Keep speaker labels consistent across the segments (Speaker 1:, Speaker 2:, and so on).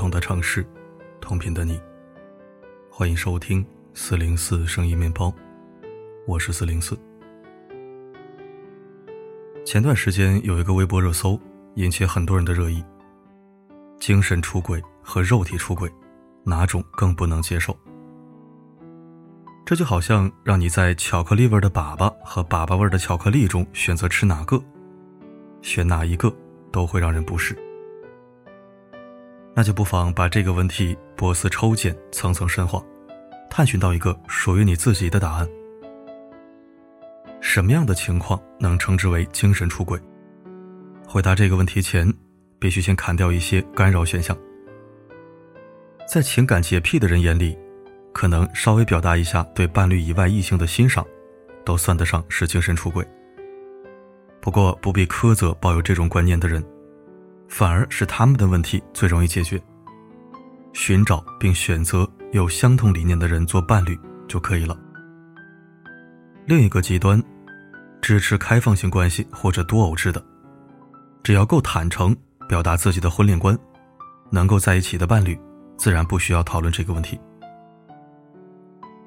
Speaker 1: 同的城市，同频的你，欢迎收听四零四声音面包，我是四零四。前段时间有一个微博热搜引起很多人的热议：精神出轨和肉体出轨，哪种更不能接受？这就好像让你在巧克力味的粑粑和粑粑味的巧克力中选择吃哪个，选哪一个都会让人不适。那就不妨把这个问题波斯抽检，层层深化，探寻到一个属于你自己的答案。什么样的情况能称之为精神出轨？回答这个问题前，必须先砍掉一些干扰选项。在情感洁癖的人眼里，可能稍微表达一下对伴侣以外异性的欣赏，都算得上是精神出轨。不过不必苛责抱有这种观念的人。反而是他们的问题最容易解决。寻找并选择有相同理念的人做伴侣就可以了。另一个极端，支持开放性关系或者多偶制的，只要够坦诚表达自己的婚恋观，能够在一起的伴侣，自然不需要讨论这个问题。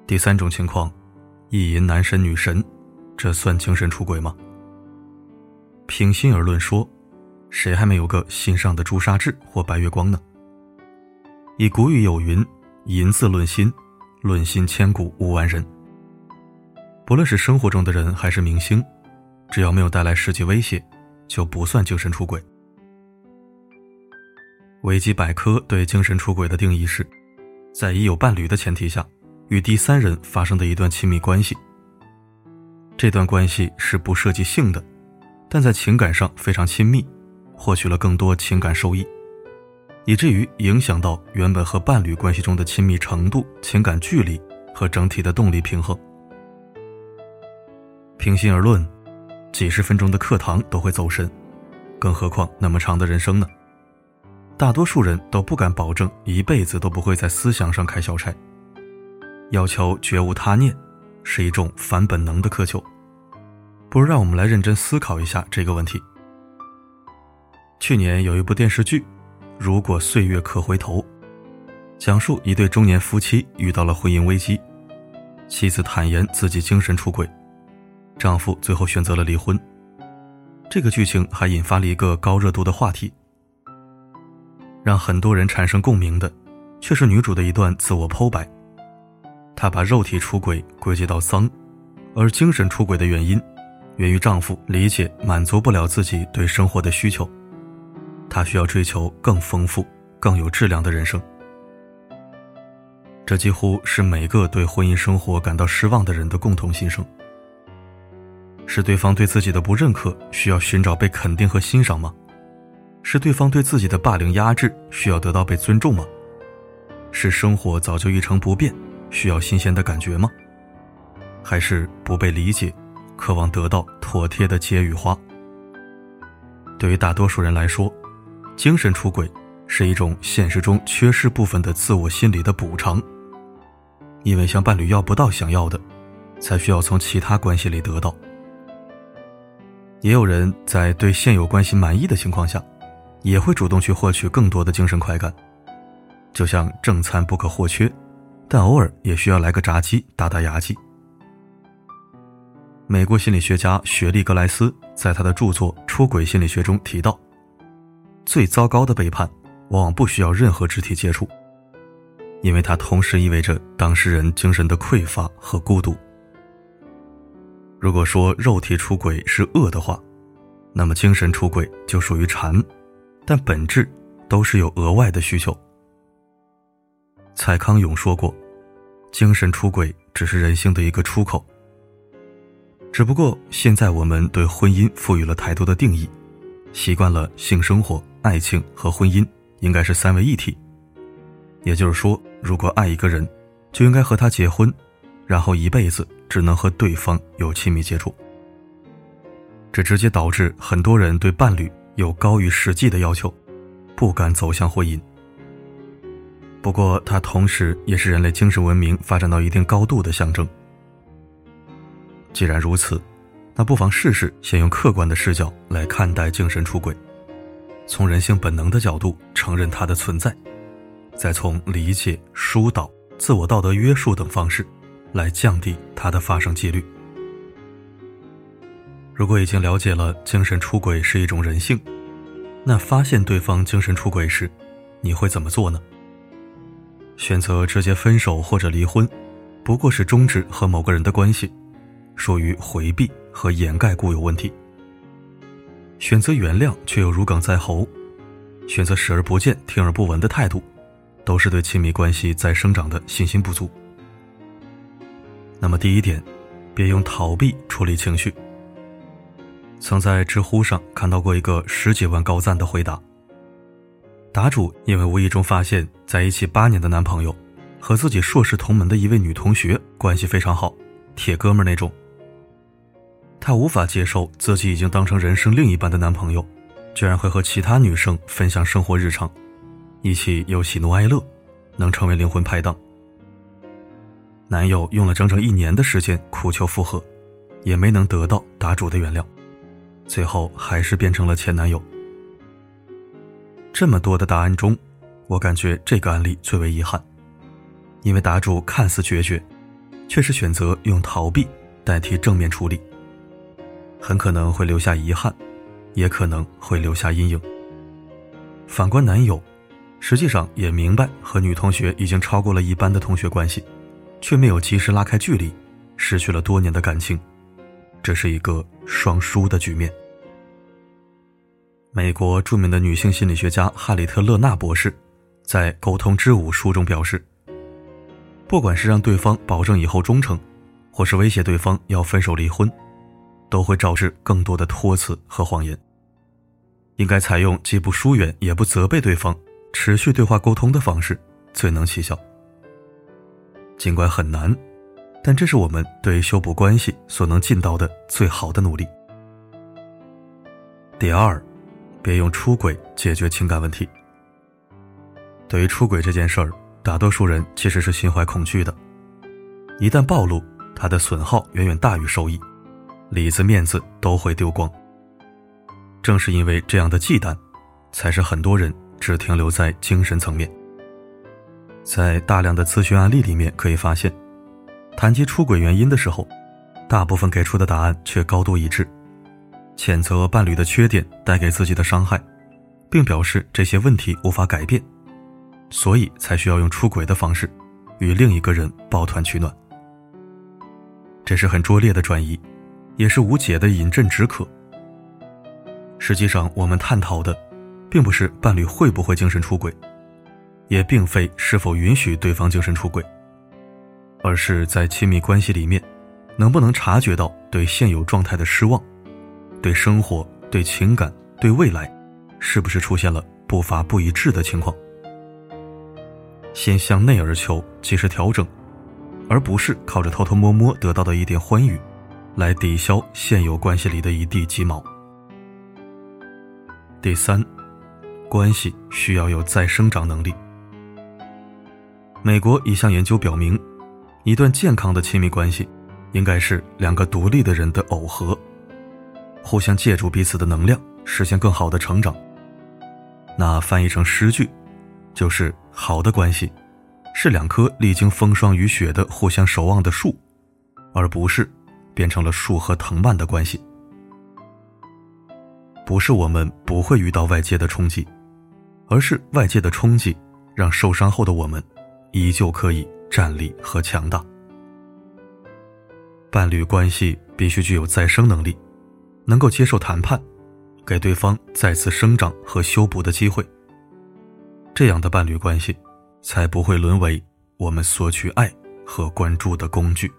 Speaker 1: 第三种情况，意淫男神女神，这算精神出轨吗？平心而论说。谁还没有个心上的朱砂痣或白月光呢？以古语有云：“银字论心，论心千古无完人。”不论是生活中的人还是明星，只要没有带来实际威胁，就不算精神出轨。维基百科对精神出轨的定义是：在已有伴侣的前提下，与第三人发生的一段亲密关系。这段关系是不涉及性的，但在情感上非常亲密。获取了更多情感收益，以至于影响到原本和伴侣关系中的亲密程度、情感距离和整体的动力平衡。平心而论，几十分钟的课堂都会走神，更何况那么长的人生呢？大多数人都不敢保证一辈子都不会在思想上开小差。要求绝无他念，是一种反本能的苛求。不如让我们来认真思考一下这个问题。去年有一部电视剧《如果岁月可回头》，讲述一对中年夫妻遇到了婚姻危机，妻子坦言自己精神出轨，丈夫最后选择了离婚。这个剧情还引发了一个高热度的话题，让很多人产生共鸣的，却是女主的一段自我剖白。她把肉体出轨归结到丧，而精神出轨的原因，源于丈夫理解满足不了自己对生活的需求。他需要追求更丰富、更有质量的人生。这几乎是每个对婚姻生活感到失望的人的共同心声。是对方对自己的不认可，需要寻找被肯定和欣赏吗？是对方对自己的霸凌压制，需要得到被尊重吗？是生活早就一成不变，需要新鲜的感觉吗？还是不被理解，渴望得到妥帖的解与花？对于大多数人来说，精神出轨是一种现实中缺失部分的自我心理的补偿，因为向伴侣要不到想要的，才需要从其他关系里得到。也有人在对现有关系满意的情况下，也会主动去获取更多的精神快感，就像正餐不可或缺，但偶尔也需要来个炸鸡打打牙祭。美国心理学家雪莉·格莱斯在他的著作《出轨心理学》中提到。最糟糕的背叛，往往不需要任何肢体接触，因为它同时意味着当事人精神的匮乏和孤独。如果说肉体出轨是恶的话，那么精神出轨就属于馋，但本质都是有额外的需求。蔡康永说过：“精神出轨只是人性的一个出口。”只不过现在我们对婚姻赋予了太多的定义，习惯了性生活。爱情和婚姻应该是三位一体，也就是说，如果爱一个人，就应该和他结婚，然后一辈子只能和对方有亲密接触。这直接导致很多人对伴侣有高于实际的要求，不敢走向婚姻。不过，它同时也是人类精神文明发展到一定高度的象征。既然如此，那不妨试试先用客观的视角来看待精神出轨。从人性本能的角度承认它的存在，再从理解、疏导、自我道德约束等方式，来降低它的发生几率。如果已经了解了精神出轨是一种人性，那发现对方精神出轨时，你会怎么做呢？选择直接分手或者离婚，不过是终止和某个人的关系，属于回避和掩盖固有问题。选择原谅却又如鲠在喉，选择视而不见、听而不闻的态度，都是对亲密关系在生长的信心不足。那么第一点，别用逃避处理情绪。曾在知乎上看到过一个十几万高赞的回答。答主因为无意中发现，在一起八年的男朋友和自己硕士同门的一位女同学关系非常好，铁哥们那种。她无法接受自己已经当成人生另一半的男朋友，居然会和其他女生分享生活日常，一起有喜怒哀乐，能成为灵魂拍档。男友用了整整一年的时间苦求复合，也没能得到答主的原谅。最后还是变成了前男友。这么多的答案中，我感觉这个案例最为遗憾，因为答主看似决绝，却是选择用逃避代替正面处理，很可能会留下遗憾，也可能会留下阴影。反观男友，实际上也明白和女同学已经超过了一般的同学关系，却没有及时拉开距离，失去了多年的感情。这是一个双输的局面。美国著名的女性心理学家哈里特·勒纳博士在《沟通之舞》书中表示，不管是让对方保证以后忠诚，或是威胁对方要分手离婚，都会招致更多的托词和谎言。应该采用既不疏远也不责备对方，持续对话沟通的方式，最能起效。尽管很难。但这是我们对修补关系所能尽到的最好的努力。第二，别用出轨解决情感问题。对于出轨这件事儿，大多数人其实是心怀恐惧的，一旦暴露，它的损耗远远大于收益，里子面子都会丢光。正是因为这样的忌惮，才是很多人只停留在精神层面。在大量的咨询案例里面可以发现。谈及出轨原因的时候，大部分给出的答案却高度一致，谴责伴侣的缺点带给自己的伤害，并表示这些问题无法改变，所以才需要用出轨的方式与另一个人抱团取暖。这是很拙劣的转移，也是无解的饮鸩止渴。实际上，我们探讨的，并不是伴侣会不会精神出轨，也并非是否允许对方精神出轨。而是在亲密关系里面，能不能察觉到对现有状态的失望，对生活、对情感、对未来，是不是出现了步伐不一致的情况？先向内而求，及时调整，而不是靠着偷偷摸摸得到的一点欢愉，来抵消现有关系里的一地鸡毛。第三，关系需要有再生长能力。美国一项研究表明。一段健康的亲密关系，应该是两个独立的人的耦合，互相借助彼此的能量，实现更好的成长。那翻译成诗句，就是好的关系，是两棵历经风霜雨雪的互相守望的树，而不是变成了树和藤蔓的关系。不是我们不会遇到外界的冲击，而是外界的冲击让受伤后的我们，依旧可以。站立和强大，伴侣关系必须具有再生能力，能够接受谈判，给对方再次生长和修补的机会。这样的伴侣关系，才不会沦为我们索取爱和关注的工具。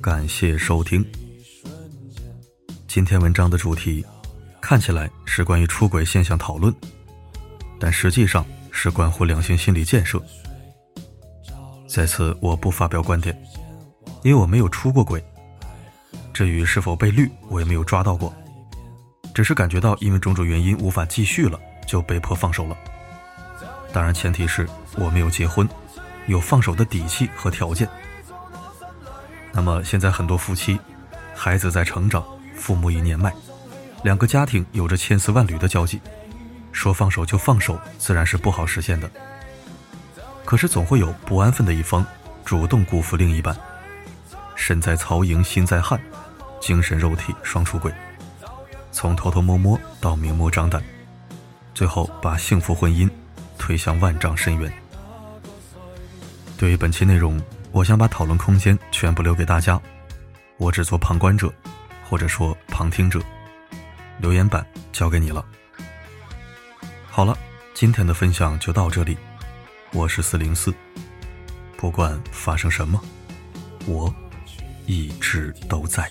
Speaker 1: 感谢收听。今天文章的主题看起来是关于出轨现象讨论，但实际上是关乎两性心理建设。在此，我不发表观点，因为我没有出过轨。至于是否被绿，我也没有抓到过，只是感觉到因为种种原因无法继续了，就被迫放手了。当然，前提是我没有结婚，有放手的底气和条件。那么现在很多夫妻，孩子在成长，父母已年迈，两个家庭有着千丝万缕的交集，说放手就放手，自然是不好实现的。可是总会有不安分的一方，主动辜负另一半，身在曹营心在汉，精神肉体双出轨，从偷偷摸摸到明目张胆，最后把幸福婚姻推向万丈深渊。对于本期内容。我想把讨论空间全部留给大家，我只做旁观者，或者说旁听者。留言板交给你了。好了，今天的分享就到这里。我是四零四，不管发生什么，我一直都在。